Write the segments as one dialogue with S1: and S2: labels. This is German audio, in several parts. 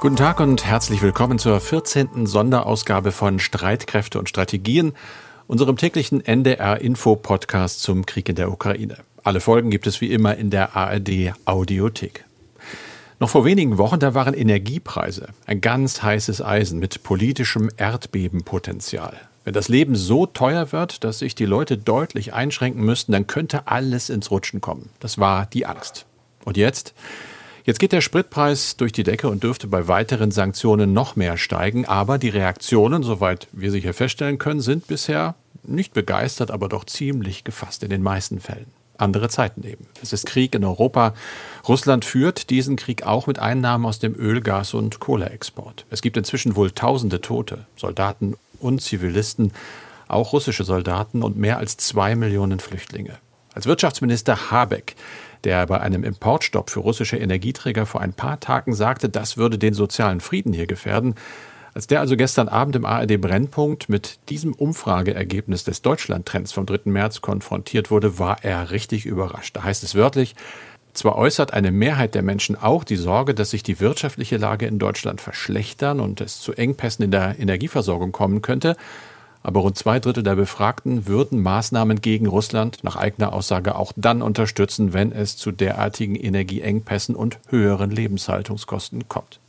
S1: Guten Tag und herzlich willkommen zur 14. Sonderausgabe von Streitkräfte und Strategien, unserem täglichen NDR-Info-Podcast zum Krieg in der Ukraine. Alle Folgen gibt es wie immer in der ARD Audiothek. Noch vor wenigen Wochen, da waren Energiepreise ein ganz heißes Eisen mit politischem Erdbebenpotenzial. Wenn das Leben so teuer wird, dass sich die Leute deutlich einschränken müssten, dann könnte alles ins Rutschen kommen. Das war die Angst. Und jetzt? Jetzt geht der Spritpreis durch die Decke und dürfte bei weiteren Sanktionen noch mehr steigen. Aber die Reaktionen, soweit wir sie hier feststellen können, sind bisher nicht begeistert, aber doch ziemlich gefasst in den meisten Fällen. Andere Zeiten eben. Es ist Krieg in Europa. Russland führt diesen Krieg auch mit Einnahmen aus dem Öl-, Gas- und Kohleexport. Es gibt inzwischen wohl tausende Tote, Soldaten und Zivilisten, auch russische Soldaten und mehr als zwei Millionen Flüchtlinge. Als Wirtschaftsminister Habeck der bei einem Importstopp für russische Energieträger vor ein paar Tagen sagte, das würde den sozialen Frieden hier gefährden. Als der also gestern Abend im ARD Brennpunkt mit diesem Umfrageergebnis des Deutschlandtrends vom 3. März konfrontiert wurde, war er richtig überrascht. Da heißt es wörtlich, zwar äußert eine Mehrheit der Menschen auch die Sorge, dass sich die wirtschaftliche Lage in Deutschland verschlechtern und es zu Engpässen in der Energieversorgung kommen könnte, aber rund zwei Drittel der Befragten würden Maßnahmen gegen Russland nach eigener Aussage auch dann unterstützen, wenn es zu derartigen Energieengpässen und höheren Lebenshaltungskosten kommt.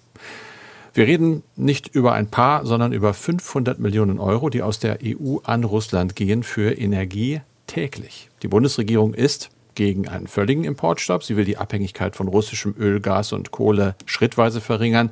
S1: Wir reden nicht über ein paar, sondern über 500 Millionen Euro, die aus der EU an Russland gehen für Energie täglich. Die Bundesregierung ist gegen einen völligen Importstopp. Sie will die Abhängigkeit von russischem Öl, Gas und Kohle schrittweise verringern.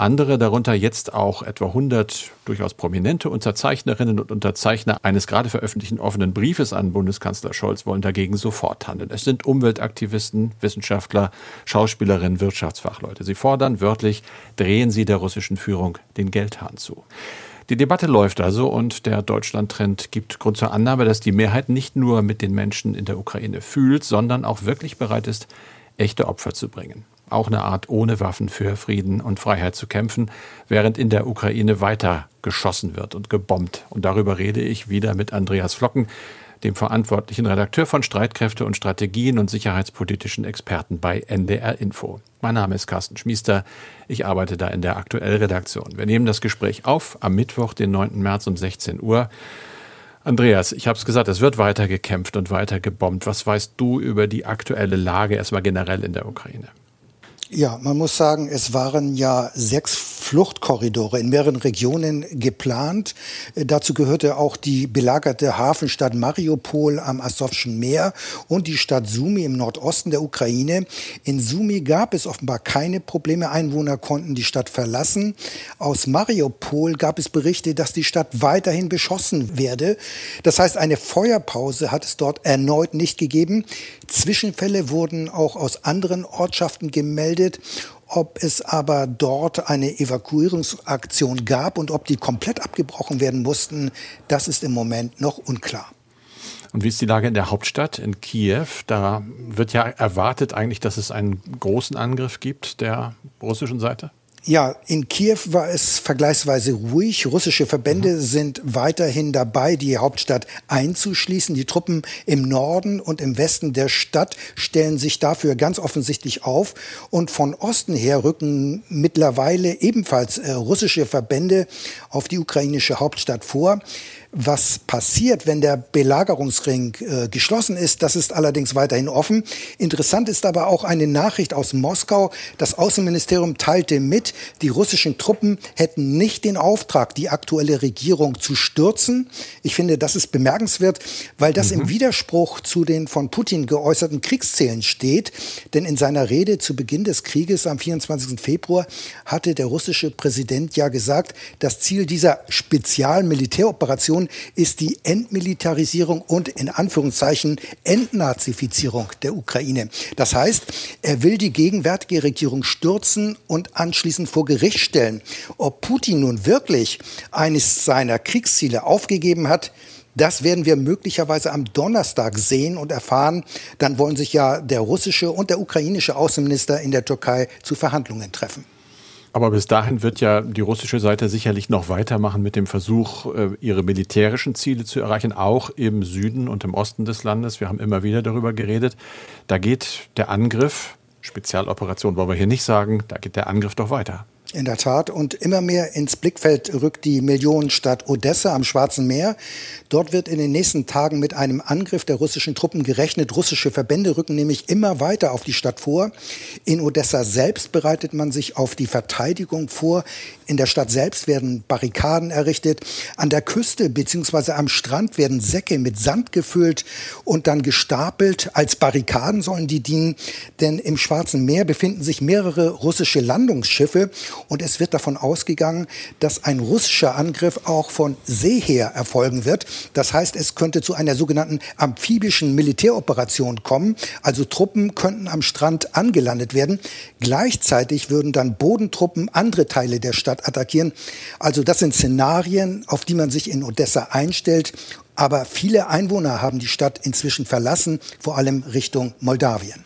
S1: Andere, darunter jetzt auch etwa 100 durchaus prominente Unterzeichnerinnen und Unterzeichner eines gerade veröffentlichten offenen Briefes an Bundeskanzler Scholz, wollen dagegen sofort handeln. Es sind Umweltaktivisten, Wissenschaftler, Schauspielerinnen, Wirtschaftsfachleute. Sie fordern wörtlich, drehen Sie der russischen Führung den Geldhahn zu. Die Debatte läuft also und der Deutschlandtrend gibt Grund zur Annahme, dass die Mehrheit nicht nur mit den Menschen in der Ukraine fühlt, sondern auch wirklich bereit ist, echte Opfer zu bringen auch eine Art ohne Waffen für Frieden und Freiheit zu kämpfen, während in der Ukraine weiter geschossen wird und gebombt. Und darüber rede ich wieder mit Andreas Flocken, dem verantwortlichen Redakteur von Streitkräfte und Strategien und sicherheitspolitischen Experten bei NDR Info. Mein Name ist Carsten Schmiester. Ich arbeite da in der Aktuellredaktion. Wir nehmen das Gespräch auf am Mittwoch, den 9. März um 16 Uhr. Andreas, ich habe es gesagt, es wird weiter gekämpft und weiter gebombt. Was weißt du über die aktuelle Lage erstmal generell in der Ukraine?
S2: Ja, man muss sagen, es waren ja sechs Fluchtkorridore in mehreren Regionen geplant. Äh, dazu gehörte auch die belagerte Hafenstadt Mariupol am Asowschen Meer und die Stadt Sumi im Nordosten der Ukraine. In Sumi gab es offenbar keine Probleme. Einwohner konnten die Stadt verlassen. Aus Mariupol gab es Berichte, dass die Stadt weiterhin beschossen werde. Das heißt, eine Feuerpause hat es dort erneut nicht gegeben. Zwischenfälle wurden auch aus anderen Ortschaften gemeldet. Ob es aber dort eine Evakuierungsaktion gab und ob die komplett abgebrochen werden mussten, das ist im Moment noch unklar.
S1: Und wie ist die Lage in der Hauptstadt, in Kiew? Da wird ja erwartet eigentlich, dass es einen großen Angriff gibt der russischen Seite.
S2: Ja, in Kiew war es vergleichsweise ruhig. Russische Verbände mhm. sind weiterhin dabei, die Hauptstadt einzuschließen. Die Truppen im Norden und im Westen der Stadt stellen sich dafür ganz offensichtlich auf. Und von Osten her rücken mittlerweile ebenfalls äh, russische Verbände auf die ukrainische Hauptstadt vor. Was passiert, wenn der Belagerungsring äh, geschlossen ist, das ist allerdings weiterhin offen. Interessant ist aber auch eine Nachricht aus Moskau. Das Außenministerium teilte mit, die russischen Truppen hätten nicht den Auftrag, die aktuelle Regierung zu stürzen. Ich finde, das ist bemerkenswert, weil das mhm. im Widerspruch zu den von Putin geäußerten Kriegszielen steht. Denn in seiner Rede zu Beginn des Krieges am 24. Februar hatte der russische Präsident ja gesagt, das Ziel dieser Spezialmilitäroperation Position ist die Entmilitarisierung und in Anführungszeichen Entnazifizierung der Ukraine. Das heißt, er will die gegenwärtige Regierung stürzen und anschließend vor Gericht stellen. Ob Putin nun wirklich eines seiner Kriegsziele aufgegeben hat, das werden wir möglicherweise am Donnerstag sehen und erfahren. Dann wollen sich ja der russische und der ukrainische Außenminister in der Türkei zu Verhandlungen treffen.
S1: Aber bis dahin wird ja die russische Seite sicherlich noch weitermachen mit dem Versuch, äh, ihre militärischen Ziele zu erreichen, auch im Süden und im Osten des Landes. Wir haben immer wieder darüber geredet. Da geht der Angriff, Spezialoperation wollen wir hier nicht sagen, da geht der Angriff doch weiter.
S2: In der Tat. Und immer mehr ins Blickfeld rückt die Millionenstadt Odessa am Schwarzen Meer. Dort wird in den nächsten Tagen mit einem Angriff der russischen Truppen gerechnet. Russische Verbände rücken nämlich immer weiter auf die Stadt vor. In Odessa selbst bereitet man sich auf die Verteidigung vor. In der Stadt selbst werden Barrikaden errichtet. An der Küste bzw. am Strand werden Säcke mit Sand gefüllt und dann gestapelt. Als Barrikaden sollen die dienen, denn im Schwarzen Meer befinden sich mehrere russische Landungsschiffe und es wird davon ausgegangen, dass ein russischer Angriff auch von See her erfolgen wird. Das heißt, es könnte zu einer sogenannten amphibischen Militäroperation kommen. Also Truppen könnten am Strand angelandet werden. Gleichzeitig würden dann Bodentruppen andere Teile der Stadt attackieren. Also das sind Szenarien, auf die man sich in Odessa einstellt. Aber viele Einwohner haben die Stadt inzwischen verlassen, vor allem Richtung Moldawien.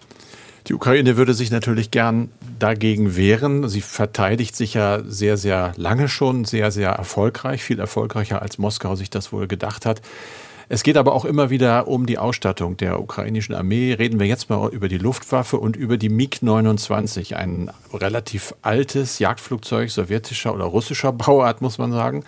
S1: Die Ukraine würde sich natürlich gern dagegen wehren. Sie verteidigt sich ja sehr, sehr lange schon, sehr, sehr erfolgreich, viel erfolgreicher als Moskau sich das wohl gedacht hat. Es geht aber auch immer wieder um die Ausstattung der ukrainischen Armee. Reden wir jetzt mal über die Luftwaffe und über die MiG-29, ein relativ altes Jagdflugzeug sowjetischer oder russischer Bauart, muss man sagen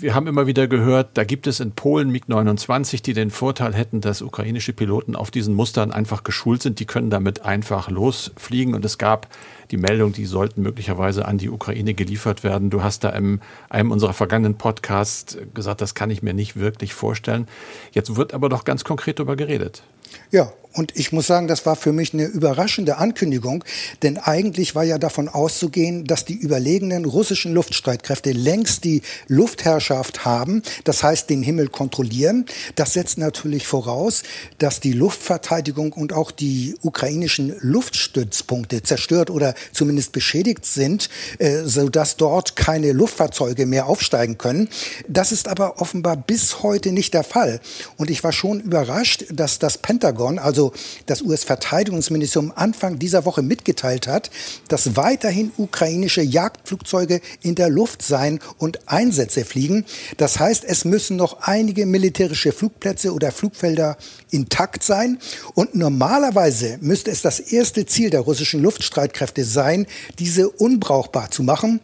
S1: wir haben immer wieder gehört, da gibt es in Polen MiG-29, die den Vorteil hätten, dass ukrainische Piloten auf diesen Mustern einfach geschult sind. Die können damit einfach losfliegen. Und es gab die Meldung, die sollten möglicherweise an die Ukraine geliefert werden. Du hast da in einem unserer vergangenen Podcasts gesagt, das kann ich mir nicht wirklich vorstellen. Jetzt wird aber doch ganz konkret darüber geredet.
S2: Ja, und ich muss sagen, das war für mich eine überraschende Ankündigung, denn eigentlich war ja davon auszugehen, dass die überlegenen russischen Luftstreitkräfte längst die Luftherrschaft haben, das heißt den Himmel kontrollieren. Das setzt natürlich voraus, dass die Luftverteidigung und auch die ukrainischen Luftstützpunkte zerstört oder zumindest beschädigt sind, äh, sodass dort keine Luftfahrzeuge mehr aufsteigen können. Das ist aber offenbar bis heute nicht der Fall. Und ich war schon überrascht, dass das Pentagon, also also das US-Verteidigungsministerium Anfang dieser Woche mitgeteilt hat, dass weiterhin ukrainische Jagdflugzeuge in der Luft sein und Einsätze fliegen. Das heißt, es müssen noch einige militärische Flugplätze oder Flugfelder intakt sein. Und normalerweise müsste es das erste Ziel der russischen Luftstreitkräfte sein, diese unbrauchbar zu machen.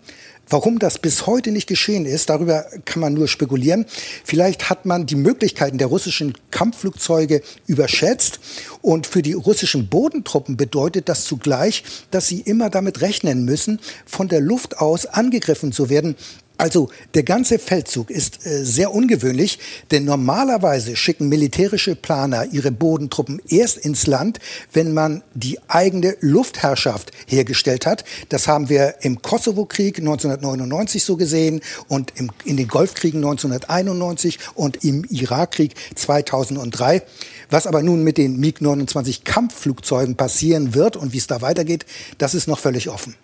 S2: Warum das bis heute nicht geschehen ist, darüber kann man nur spekulieren. Vielleicht hat man die Möglichkeiten der russischen Kampfflugzeuge überschätzt. Und für die russischen Bodentruppen bedeutet das zugleich, dass sie immer damit rechnen müssen, von der Luft aus angegriffen zu werden. Also der ganze Feldzug ist äh, sehr ungewöhnlich, denn normalerweise schicken militärische Planer ihre Bodentruppen erst ins Land, wenn man die eigene Luftherrschaft hergestellt hat. Das haben wir im Kosovo-Krieg 1999 so gesehen und im, in den Golfkriegen 1991 und im Irakkrieg 2003. Was aber nun mit den MiG-29 Kampfflugzeugen passieren wird und wie es da weitergeht, das ist noch völlig offen.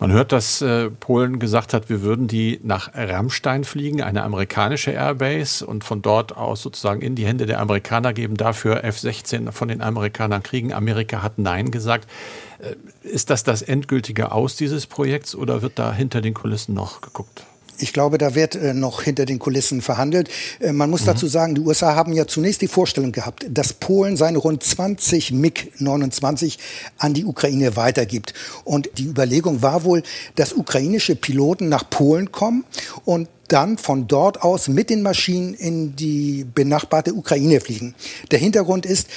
S1: Man hört, dass äh, Polen gesagt hat, wir würden die nach Rammstein fliegen, eine amerikanische Airbase, und von dort aus sozusagen in die Hände der Amerikaner geben, dafür F-16 von den Amerikanern kriegen. Amerika hat Nein gesagt. Äh, ist das das endgültige Aus dieses Projekts oder wird da hinter den Kulissen noch geguckt?
S2: Ich glaube, da wird äh, noch hinter den Kulissen verhandelt. Äh, man muss mhm. dazu sagen, die USA haben ja zunächst die Vorstellung gehabt, dass Polen seine rund 20 MiG-29 an die Ukraine weitergibt. Und die Überlegung war wohl, dass ukrainische Piloten nach Polen kommen und dann von dort aus mit den Maschinen in die benachbarte Ukraine fliegen. Der Hintergrund ist,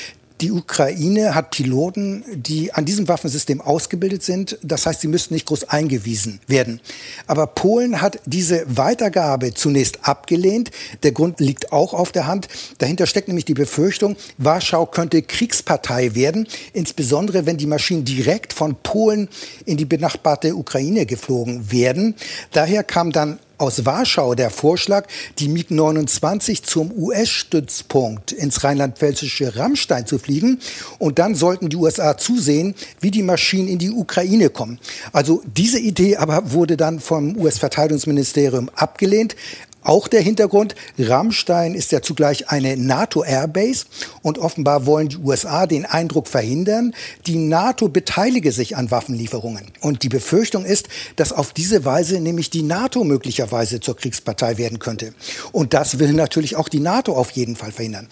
S2: die Ukraine hat Piloten, die an diesem Waffensystem ausgebildet sind. Das heißt, sie müssten nicht groß eingewiesen werden. Aber Polen hat diese Weitergabe zunächst abgelehnt. Der Grund liegt auch auf der Hand. Dahinter steckt nämlich die Befürchtung, Warschau könnte Kriegspartei werden, insbesondere wenn die Maschinen direkt von Polen in die benachbarte Ukraine geflogen werden. Daher kam dann aus Warschau der Vorschlag, die MiG-29 zum US-Stützpunkt ins rheinland-pfälzische Rammstein zu fliegen. Und dann sollten die USA zusehen, wie die Maschinen in die Ukraine kommen. Also diese Idee aber wurde dann vom US-Verteidigungsministerium abgelehnt. Auch der Hintergrund, Rammstein ist ja zugleich eine NATO-Airbase und offenbar wollen die USA den Eindruck verhindern, die NATO beteilige sich an Waffenlieferungen. Und die Befürchtung ist, dass auf diese Weise nämlich die NATO möglicherweise zur Kriegspartei werden könnte. Und das will natürlich auch die NATO auf jeden Fall verhindern.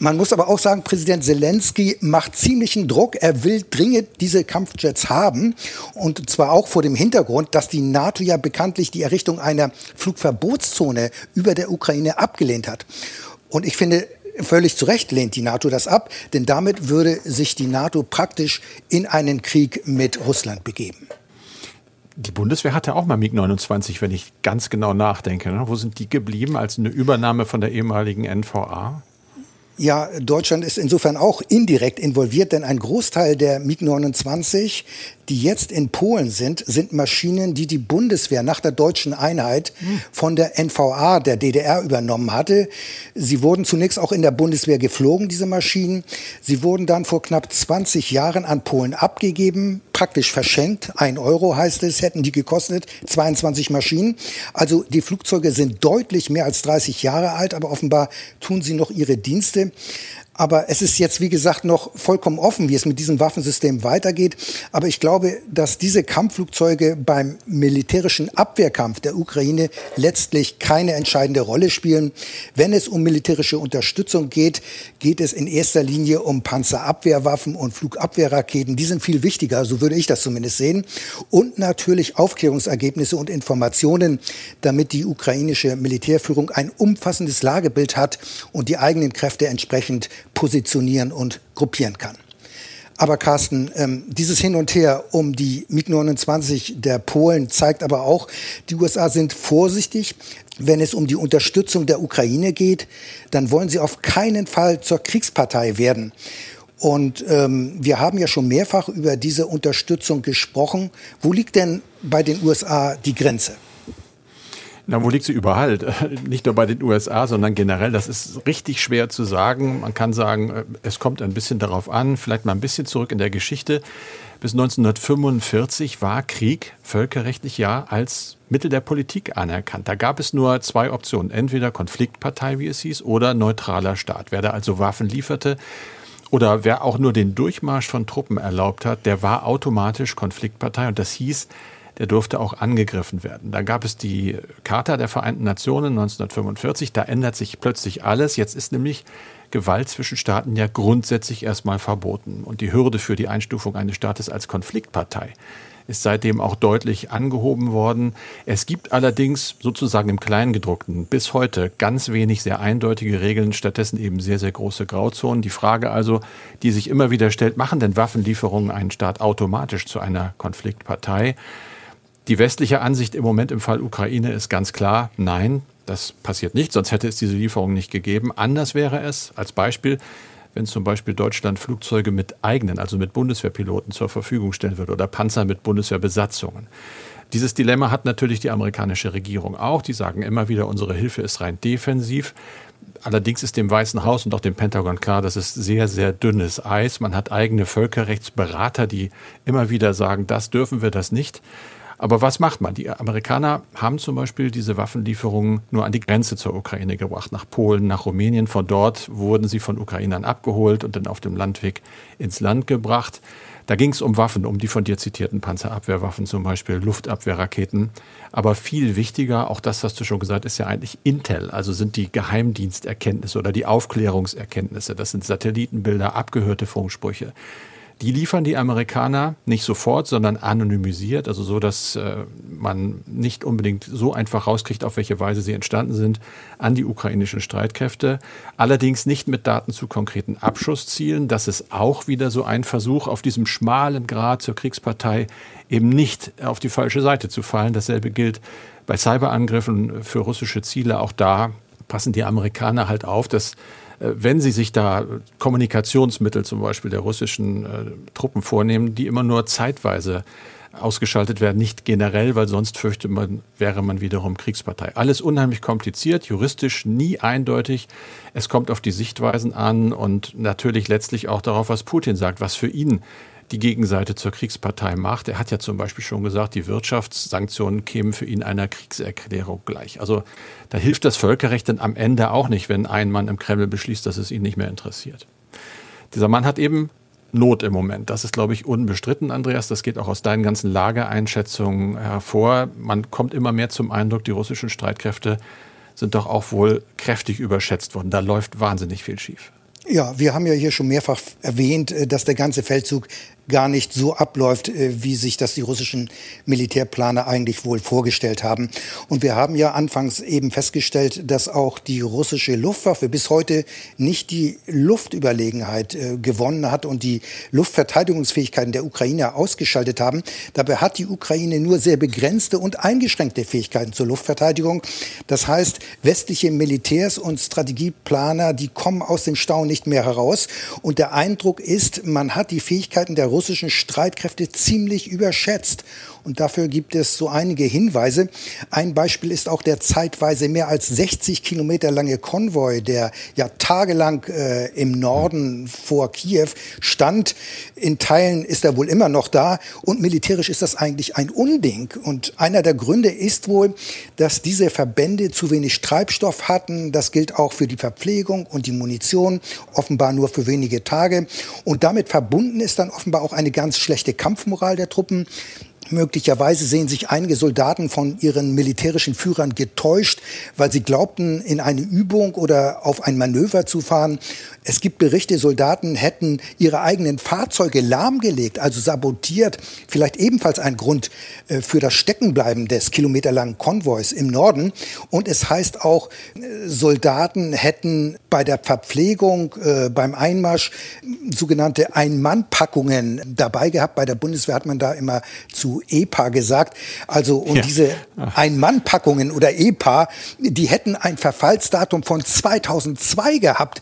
S2: Man muss aber auch sagen, Präsident Zelensky macht ziemlichen Druck. Er will dringend diese Kampfjets haben. Und zwar auch vor dem Hintergrund, dass die NATO ja bekanntlich die Errichtung einer Flugverbotszone über der Ukraine abgelehnt hat. Und ich finde, völlig zu Recht lehnt die NATO das ab, denn damit würde sich die NATO praktisch in einen Krieg mit Russland begeben.
S1: Die Bundeswehr hatte auch mal MiG-29, wenn ich ganz genau nachdenke. Ne? Wo sind die geblieben als eine Übernahme von der ehemaligen NVA?
S2: Ja, Deutschland ist insofern auch indirekt involviert, denn ein Großteil der MiG-29 die jetzt in Polen sind, sind Maschinen, die die Bundeswehr nach der deutschen Einheit von der NVA der DDR übernommen hatte. Sie wurden zunächst auch in der Bundeswehr geflogen, diese Maschinen. Sie wurden dann vor knapp 20 Jahren an Polen abgegeben, praktisch verschenkt. Ein Euro heißt es, hätten die gekostet, 22 Maschinen. Also die Flugzeuge sind deutlich mehr als 30 Jahre alt, aber offenbar tun sie noch ihre Dienste. Aber es ist jetzt, wie gesagt, noch vollkommen offen, wie es mit diesem Waffensystem weitergeht. Aber ich glaube, dass diese Kampfflugzeuge beim militärischen Abwehrkampf der Ukraine letztlich keine entscheidende Rolle spielen. Wenn es um militärische Unterstützung geht, geht es in erster Linie um Panzerabwehrwaffen und Flugabwehrraketen. Die sind viel wichtiger, so würde ich das zumindest sehen. Und natürlich Aufklärungsergebnisse und Informationen, damit die ukrainische Militärführung ein umfassendes Lagebild hat und die eigenen Kräfte entsprechend positionieren und gruppieren kann. Aber Carsten, ähm, dieses Hin und Her um die MiG-29 der Polen zeigt aber auch, die USA sind vorsichtig. Wenn es um die Unterstützung der Ukraine geht, dann wollen sie auf keinen Fall zur Kriegspartei werden. Und ähm, wir haben ja schon mehrfach über diese Unterstützung gesprochen. Wo liegt denn bei den USA die Grenze?
S1: Na, wo liegt sie überall? Nicht nur bei den USA, sondern generell. Das ist richtig schwer zu sagen. Man kann sagen, äh, es kommt ein bisschen darauf an, vielleicht mal ein bisschen zurück in der Geschichte. Bis 1945 war Krieg völkerrechtlich ja als Mittel der Politik anerkannt. Da gab es nur zwei Optionen. Entweder Konfliktpartei, wie es hieß, oder neutraler Staat. Wer da also Waffen lieferte, oder wer auch nur den Durchmarsch von Truppen erlaubt hat, der war automatisch Konfliktpartei. Und das hieß, der durfte auch angegriffen werden. Dann gab es die Charta der Vereinten Nationen 1945, da ändert sich plötzlich alles. Jetzt ist nämlich Gewalt zwischen Staaten ja grundsätzlich erstmal verboten. Und die Hürde für die Einstufung eines Staates als Konfliktpartei ist seitdem auch deutlich angehoben worden. Es gibt allerdings sozusagen im Kleingedruckten bis heute ganz wenig sehr eindeutige Regeln, stattdessen eben sehr, sehr große Grauzonen. Die Frage also, die sich immer wieder stellt, machen denn Waffenlieferungen einen Staat automatisch zu einer Konfliktpartei? Die westliche Ansicht im Moment im Fall Ukraine ist ganz klar, nein, das passiert nicht, sonst hätte es diese Lieferung nicht gegeben. Anders wäre es, als Beispiel, wenn zum Beispiel Deutschland Flugzeuge mit eigenen, also mit Bundeswehrpiloten zur Verfügung stellen würde oder Panzer mit Bundeswehrbesatzungen. Dieses Dilemma hat natürlich die amerikanische Regierung auch. Die sagen immer wieder, unsere Hilfe ist rein defensiv. Allerdings ist dem Weißen Haus und auch dem Pentagon klar, das ist sehr, sehr dünnes Eis. Man hat eigene Völkerrechtsberater, die immer wieder sagen, das dürfen wir, das nicht. Aber was macht man? Die Amerikaner haben zum Beispiel diese Waffenlieferungen nur an die Grenze zur Ukraine gebracht, nach Polen, nach Rumänien. Von dort wurden sie von Ukrainern abgeholt und dann auf dem Landweg ins Land gebracht. Da ging es um Waffen, um die von dir zitierten Panzerabwehrwaffen, zum Beispiel Luftabwehrraketen. Aber viel wichtiger, auch das hast du schon gesagt, ist ja eigentlich Intel, also sind die Geheimdiensterkenntnisse oder die Aufklärungserkenntnisse. Das sind Satellitenbilder, abgehörte Funksprüche. Die liefern die Amerikaner nicht sofort, sondern anonymisiert, also so, dass äh, man nicht unbedingt so einfach rauskriegt, auf welche Weise sie entstanden sind, an die ukrainischen Streitkräfte. Allerdings nicht mit Daten zu konkreten Abschusszielen. Das ist auch wieder so ein Versuch, auf diesem schmalen Grad zur Kriegspartei eben nicht auf die falsche Seite zu fallen. Dasselbe gilt bei Cyberangriffen für russische Ziele. Auch da passen die Amerikaner halt auf, dass wenn sie sich da Kommunikationsmittel zum Beispiel der russischen äh, Truppen vornehmen, die immer nur zeitweise ausgeschaltet werden, nicht generell, weil sonst fürchte man, wäre man wiederum Kriegspartei. Alles unheimlich kompliziert, juristisch nie eindeutig. Es kommt auf die Sichtweisen an und natürlich letztlich auch darauf, was Putin sagt, was für ihn die Gegenseite zur Kriegspartei macht. Er hat ja zum Beispiel schon gesagt, die Wirtschaftssanktionen kämen für ihn einer Kriegserklärung gleich. Also da hilft das Völkerrecht dann am Ende auch nicht, wenn ein Mann im Kreml beschließt, dass es ihn nicht mehr interessiert. Dieser Mann hat eben Not im Moment. Das ist, glaube ich, unbestritten, Andreas. Das geht auch aus deinen ganzen Lageeinschätzungen hervor. Man kommt immer mehr zum Eindruck, die russischen Streitkräfte sind doch auch wohl kräftig überschätzt worden. Da läuft wahnsinnig viel schief.
S2: Ja, wir haben ja hier schon mehrfach erwähnt, äh, dass der ganze Feldzug gar nicht so abläuft, äh, wie sich das die russischen Militärplaner eigentlich wohl vorgestellt haben. Und wir haben ja anfangs eben festgestellt, dass auch die russische Luftwaffe bis heute nicht die Luftüberlegenheit äh, gewonnen hat und die Luftverteidigungsfähigkeiten der Ukraine ausgeschaltet haben. Dabei hat die Ukraine nur sehr begrenzte und eingeschränkte Fähigkeiten zur Luftverteidigung. Das heißt, westliche Militärs und Strategieplaner, die kommen aus dem Stau nicht mehr heraus. Und der Eindruck ist, man hat die Fähigkeiten der russischen Streitkräfte ziemlich überschätzt. Und dafür gibt es so einige Hinweise. Ein Beispiel ist auch der zeitweise mehr als 60 Kilometer lange Konvoi, der ja tagelang äh, im Norden vor Kiew stand. In Teilen ist er wohl immer noch da. Und militärisch ist das eigentlich ein Unding. Und einer der Gründe ist wohl, dass diese Verbände zu wenig Treibstoff hatten. Das gilt auch für die Verpflegung und die Munition, offenbar nur für wenige Tage. Und damit verbunden ist dann offenbar auch eine ganz schlechte Kampfmoral der Truppen. Möglicherweise sehen sich einige Soldaten von ihren militärischen Führern getäuscht, weil sie glaubten, in eine Übung oder auf ein Manöver zu fahren. Es gibt Berichte, Soldaten hätten ihre eigenen Fahrzeuge lahmgelegt, also sabotiert. Vielleicht ebenfalls ein Grund äh, für das Steckenbleiben des kilometerlangen Konvois im Norden. Und es heißt auch, äh, Soldaten hätten bei der Verpflegung, äh, beim Einmarsch sogenannte Ein-Mann-Packungen dabei gehabt. Bei der Bundeswehr hat man da immer zu EPA gesagt. Also, und ja. diese Ein-Mann-Packungen oder EPA, die hätten ein Verfallsdatum von 2002 gehabt.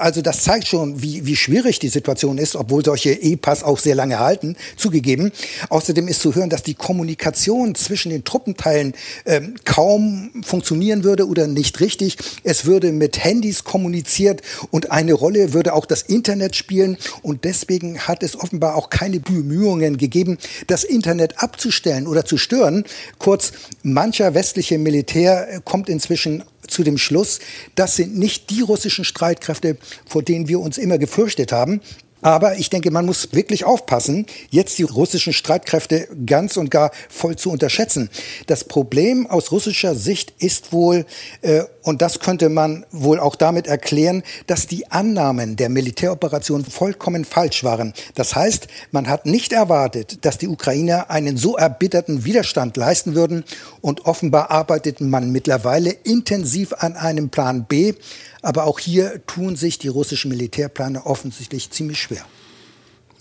S2: Also also das zeigt schon, wie, wie schwierig die Situation ist, obwohl solche E-Pass auch sehr lange halten, zugegeben. Außerdem ist zu hören, dass die Kommunikation zwischen den Truppenteilen ähm, kaum funktionieren würde oder nicht richtig. Es würde mit Handys kommuniziert und eine Rolle würde auch das Internet spielen. Und deswegen hat es offenbar auch keine Bemühungen gegeben, das Internet abzustellen oder zu stören. Kurz, mancher westliche Militär kommt inzwischen zu dem Schluss, das sind nicht die russischen Streitkräfte, vor denen wir uns immer gefürchtet haben. Aber ich denke, man muss wirklich aufpassen, jetzt die russischen Streitkräfte ganz und gar voll zu unterschätzen. Das Problem aus russischer Sicht ist wohl, äh, und das könnte man wohl auch damit erklären, dass die Annahmen der Militäroperation vollkommen falsch waren. Das heißt, man hat nicht erwartet, dass die Ukrainer einen so erbitterten Widerstand leisten würden und offenbar arbeitet man mittlerweile intensiv an einem Plan B, aber auch hier tun sich die russischen Militärplaner offensichtlich ziemlich schwer.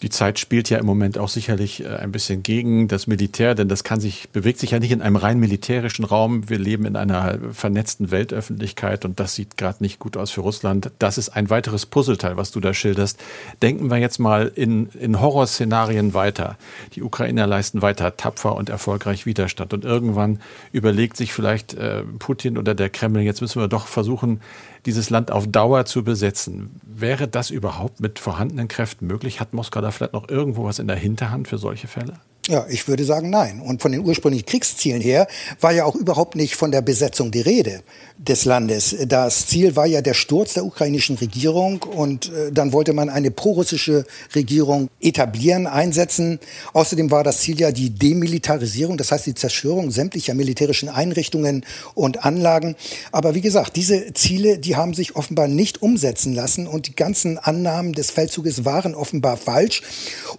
S1: Die Zeit spielt ja im Moment auch sicherlich äh, ein bisschen gegen das Militär, denn das kann sich, bewegt sich ja nicht in einem rein militärischen Raum. Wir leben in einer vernetzten Weltöffentlichkeit und das sieht gerade nicht gut aus für Russland. Das ist ein weiteres Puzzleteil, was du da schilderst. Denken wir jetzt mal in, in Horrorszenarien weiter. Die Ukrainer leisten weiter tapfer und erfolgreich Widerstand und irgendwann überlegt sich vielleicht äh, Putin oder der Kreml, jetzt müssen wir doch versuchen, dieses Land auf Dauer zu besetzen. Wäre das überhaupt mit vorhandenen Kräften möglich? Hat Moskau da vielleicht noch irgendwo was in der Hinterhand für solche Fälle?
S2: Ja, ich würde sagen nein. Und von den ursprünglichen Kriegszielen her war ja auch überhaupt nicht von der Besetzung die Rede des Landes. Das Ziel war ja der Sturz der ukrainischen Regierung und äh, dann wollte man eine prorussische Regierung etablieren, einsetzen. Außerdem war das Ziel ja die Demilitarisierung, das heißt die Zerstörung sämtlicher militärischen Einrichtungen und Anlagen. Aber wie gesagt, diese Ziele, die haben sich offenbar nicht umsetzen lassen und die ganzen Annahmen des Feldzuges waren offenbar falsch.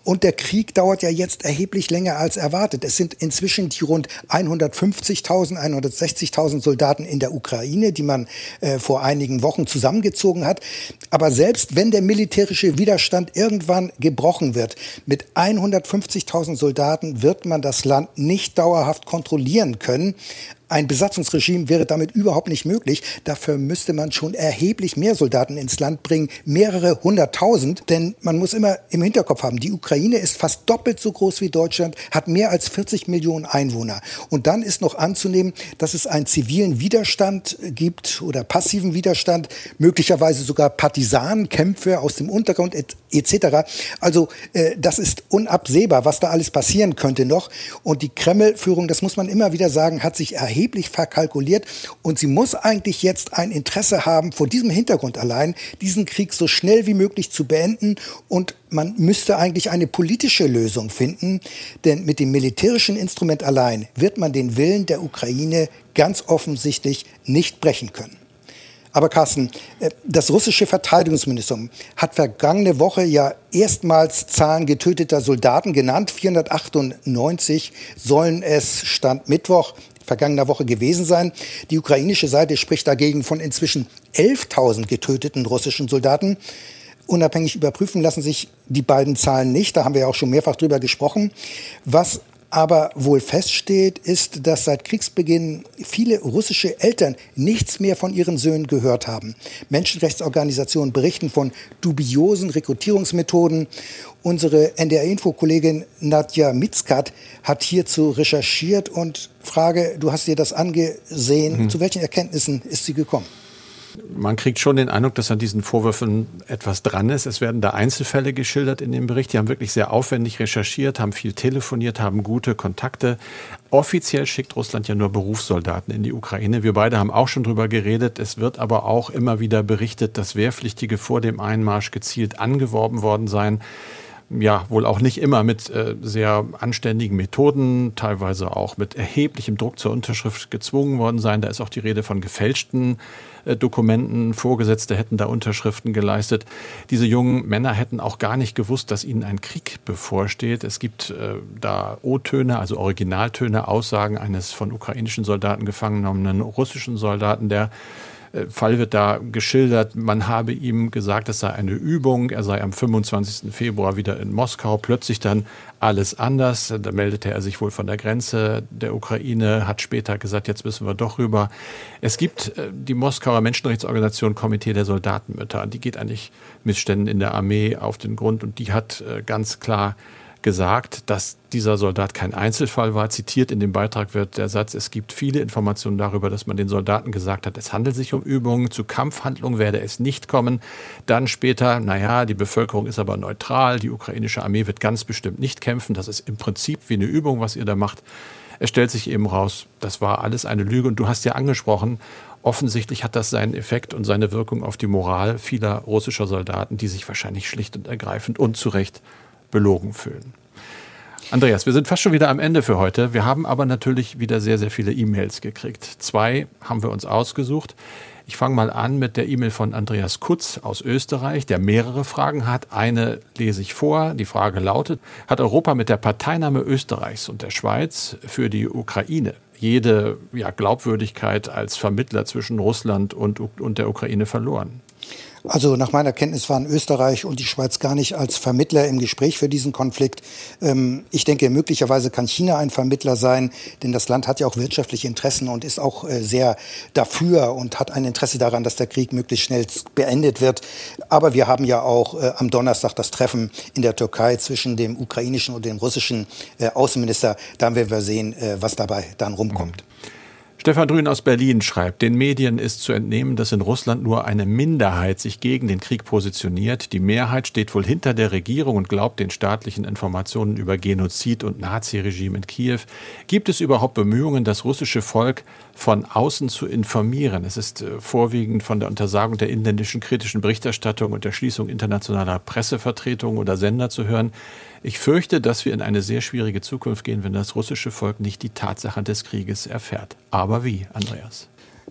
S2: Und der Krieg dauert ja jetzt erheblich länger als erwartet. Es sind inzwischen die rund 150.000, 160.000 Soldaten in der Ukraine Ukraine, die man äh, vor einigen Wochen zusammengezogen hat. Aber selbst wenn der militärische Widerstand irgendwann gebrochen wird, mit 150.000 Soldaten wird man das Land nicht dauerhaft kontrollieren können. Ein Besatzungsregime wäre damit überhaupt nicht möglich. Dafür müsste man schon erheblich mehr Soldaten ins Land bringen, mehrere hunderttausend. Denn man muss immer im Hinterkopf haben, die Ukraine ist fast doppelt so groß wie Deutschland, hat mehr als 40 Millionen Einwohner. Und dann ist noch anzunehmen, dass es einen zivilen Widerstand gibt oder passiven Widerstand, möglicherweise sogar Partisanenkämpfe aus dem Untergrund etc. Also äh, das ist unabsehbar, was da alles passieren könnte noch. Und die Kreml-Führung, das muss man immer wieder sagen, hat sich erheblich verkalkuliert und sie muss eigentlich jetzt ein Interesse haben, vor diesem Hintergrund allein diesen Krieg so schnell wie möglich zu beenden und man müsste eigentlich eine politische Lösung finden, denn mit dem militärischen Instrument allein wird man den Willen der Ukraine ganz offensichtlich nicht brechen können. Aber Carsten, äh, das russische Verteidigungsministerium hat vergangene Woche ja erstmals Zahlen getöteter Soldaten genannt. 498 sollen es Stand Mittwoch vergangener Woche gewesen sein. Die ukrainische Seite spricht dagegen von inzwischen 11.000 getöteten russischen Soldaten. Unabhängig überprüfen lassen sich die beiden Zahlen nicht. Da haben wir ja auch schon mehrfach drüber gesprochen. Was aber wohl feststeht, ist, dass seit Kriegsbeginn viele russische Eltern nichts mehr von ihren Söhnen gehört haben. Menschenrechtsorganisationen berichten von dubiosen Rekrutierungsmethoden. Unsere NDR-Info-Kollegin Nadja Mitzkat hat hierzu recherchiert und frage, du hast dir das angesehen, mhm. zu welchen Erkenntnissen ist sie gekommen?
S1: Man kriegt schon den Eindruck, dass an diesen Vorwürfen etwas dran ist. Es werden da Einzelfälle geschildert in dem Bericht. Die haben wirklich sehr aufwendig recherchiert, haben viel telefoniert, haben gute Kontakte. Offiziell schickt Russland ja nur Berufssoldaten in die Ukraine. Wir beide haben auch schon drüber geredet. Es wird aber auch immer wieder berichtet, dass Wehrpflichtige vor dem Einmarsch gezielt angeworben worden seien ja wohl auch nicht immer mit äh, sehr anständigen Methoden, teilweise auch mit erheblichem Druck zur Unterschrift gezwungen worden sein. Da ist auch die Rede von gefälschten äh, Dokumenten. Vorgesetzte hätten da Unterschriften geleistet. Diese jungen Männer hätten auch gar nicht gewusst, dass ihnen ein Krieg bevorsteht. Es gibt äh, da O-Töne, also Originaltöne, Aussagen eines von ukrainischen Soldaten gefangen genommenen russischen Soldaten, der Fall wird da geschildert, man habe ihm gesagt, es sei eine Übung, er sei am 25. Februar wieder in Moskau, plötzlich dann alles anders. Da meldete er sich wohl von der Grenze der Ukraine, hat später gesagt, jetzt müssen wir doch rüber. Es gibt äh, die Moskauer Menschenrechtsorganisation Komitee der Soldatenmütter, die geht eigentlich Missständen in der Armee auf den Grund und die hat äh, ganz klar gesagt, dass dieser Soldat kein Einzelfall war. Zitiert in dem Beitrag wird der Satz, es gibt viele Informationen darüber, dass man den Soldaten gesagt hat, es handelt sich um Übungen, zu Kampfhandlungen werde es nicht kommen. Dann später, naja, die Bevölkerung ist aber neutral, die ukrainische Armee wird ganz bestimmt nicht kämpfen, das ist im Prinzip wie eine Übung, was ihr da macht. Es stellt sich eben raus, das war alles eine Lüge und du hast ja angesprochen, offensichtlich hat das seinen Effekt und seine Wirkung auf die Moral vieler russischer Soldaten, die sich wahrscheinlich schlicht und ergreifend und zu Recht belogen fühlen. Andreas, wir sind fast schon wieder am Ende für heute. Wir haben aber natürlich wieder sehr, sehr viele E-Mails gekriegt. Zwei haben wir uns ausgesucht. Ich fange mal an mit der E-Mail von Andreas Kutz aus Österreich, der mehrere Fragen hat. Eine lese ich vor. Die Frage lautet, hat Europa mit der Parteinahme Österreichs und der Schweiz für die Ukraine jede ja, Glaubwürdigkeit als Vermittler zwischen Russland und, und der Ukraine verloren?
S2: Also nach meiner Kenntnis waren Österreich und die Schweiz gar nicht als Vermittler im Gespräch für diesen Konflikt. Ähm, ich denke, möglicherweise kann China ein Vermittler sein, denn das Land hat ja auch wirtschaftliche Interessen und ist auch äh, sehr dafür und hat ein Interesse daran, dass der Krieg möglichst schnell beendet wird. Aber wir haben ja auch äh, am Donnerstag das Treffen in der Türkei zwischen dem ukrainischen und dem russischen äh, Außenminister. Da werden wir sehen, was dabei dann rumkommt. Mhm.
S1: Stefan Drün aus Berlin schreibt, den Medien ist zu entnehmen, dass in Russland nur eine Minderheit sich gegen den Krieg positioniert. Die Mehrheit steht wohl hinter der Regierung und glaubt den staatlichen Informationen über Genozid und Naziregime in Kiew. Gibt es überhaupt Bemühungen, das russische Volk von außen zu informieren? Es ist äh, vorwiegend von der Untersagung der inländischen kritischen Berichterstattung und der Schließung internationaler Pressevertretungen oder Sender zu hören. Ich fürchte, dass wir in eine sehr schwierige Zukunft gehen, wenn das russische Volk nicht die Tatsache des Krieges erfährt. Aber wie, Andreas?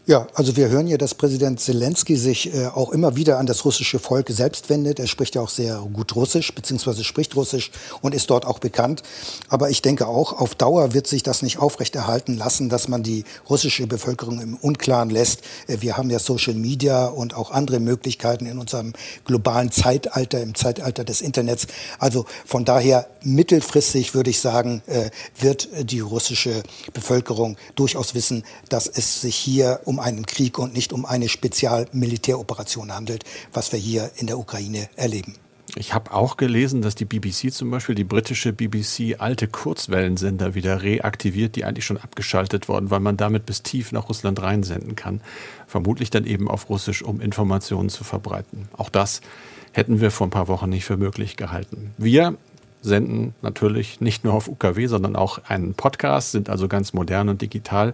S2: Ja, also wir hören ja, dass Präsident Zelensky sich äh, auch immer wieder an das russische Volk selbst wendet. Er spricht ja auch sehr gut Russisch, beziehungsweise spricht Russisch und ist dort auch bekannt. Aber ich denke auch, auf Dauer wird sich das nicht aufrechterhalten lassen, dass man die russische Bevölkerung im Unklaren lässt. Äh, wir haben ja Social Media und auch andere Möglichkeiten in unserem globalen Zeitalter, im Zeitalter des Internets. Also von daher mittelfristig würde ich sagen, äh, wird die russische Bevölkerung durchaus wissen, dass es sich hier um einen Krieg und nicht um eine Spezialmilitäroperation handelt, was wir hier in der Ukraine erleben.
S1: Ich habe auch gelesen, dass die BBC zum Beispiel, die britische BBC, alte Kurzwellensender wieder reaktiviert, die eigentlich schon abgeschaltet wurden, weil man damit bis tief nach Russland reinsenden kann. Vermutlich dann eben auf Russisch, um Informationen zu verbreiten. Auch das hätten wir vor ein paar Wochen nicht für möglich gehalten. Wir senden natürlich nicht nur auf UKW, sondern auch einen Podcast, sind also ganz modern und digital.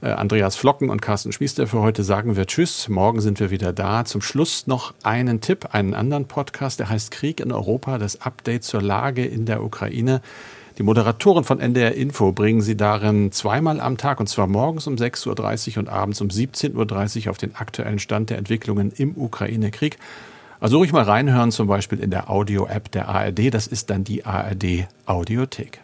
S1: Äh, Andreas Flocken und Carsten Schmiester für heute sagen wir Tschüss. Morgen sind wir wieder da. Zum Schluss noch einen Tipp, einen anderen Podcast, der heißt Krieg in Europa, das Update zur Lage in der Ukraine. Die Moderatoren von NDR Info bringen Sie darin zweimal am Tag, und zwar morgens um 6.30 Uhr und abends um 17.30 Uhr auf den aktuellen Stand der Entwicklungen im Ukraine-Krieg. Also ruhig mal reinhören, zum Beispiel in der Audio-App der ARD. Das ist dann die ARD Audiothek.